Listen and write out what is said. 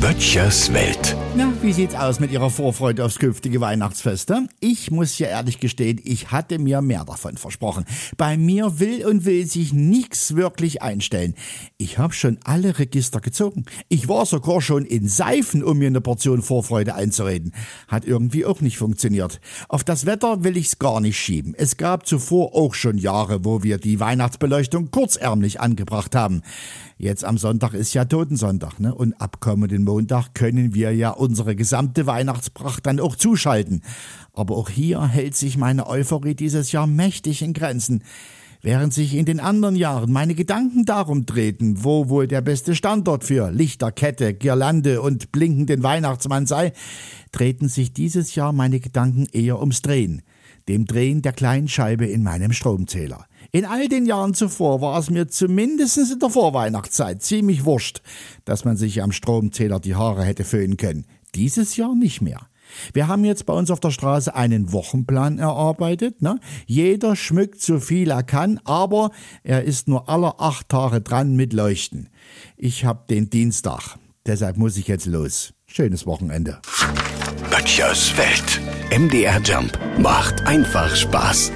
Böttchers Welt. Na, wie sieht's aus mit Ihrer Vorfreude aufs künftige Weihnachtsfest? Ich muss ja ehrlich gestehen, ich hatte mir mehr davon versprochen. Bei mir will und will sich nichts wirklich einstellen. Ich habe schon alle Register gezogen. Ich war sogar schon in Seifen, um mir eine Portion Vorfreude einzureden. Hat irgendwie auch nicht funktioniert. Auf das Wetter will ich's gar nicht schieben. Es gab zuvor auch schon Jahre, wo wir die Weihnachtsbeleuchtung kurzärmlich angebracht haben. Jetzt am Sonntag ist ja Totensonntag, ne? Und ab kommenden Montag können wir ja unsere gesamte Weihnachtspracht dann auch zuschalten. Aber auch hier hält sich meine Euphorie dieses Jahr mächtig in Grenzen. Während sich in den anderen Jahren meine Gedanken darum drehten, wo wohl der beste Standort für Lichterkette, Girlande und blinkenden Weihnachtsmann sei, drehten sich dieses Jahr meine Gedanken eher ums Drehen, dem Drehen der kleinen Scheibe in meinem Stromzähler. In all den Jahren zuvor war es mir zumindest in der Vorweihnachtszeit ziemlich wurscht, dass man sich am Stromzähler die Haare hätte föhnen können. Dieses Jahr nicht mehr. Wir haben jetzt bei uns auf der Straße einen Wochenplan erarbeitet. Ne? Jeder schmückt so viel er kann, aber er ist nur aller acht Tage dran mit Leuchten. Ich habe den Dienstag. Deshalb muss ich jetzt los. Schönes Wochenende. Böttchers Welt. MDR Jump macht einfach Spaß.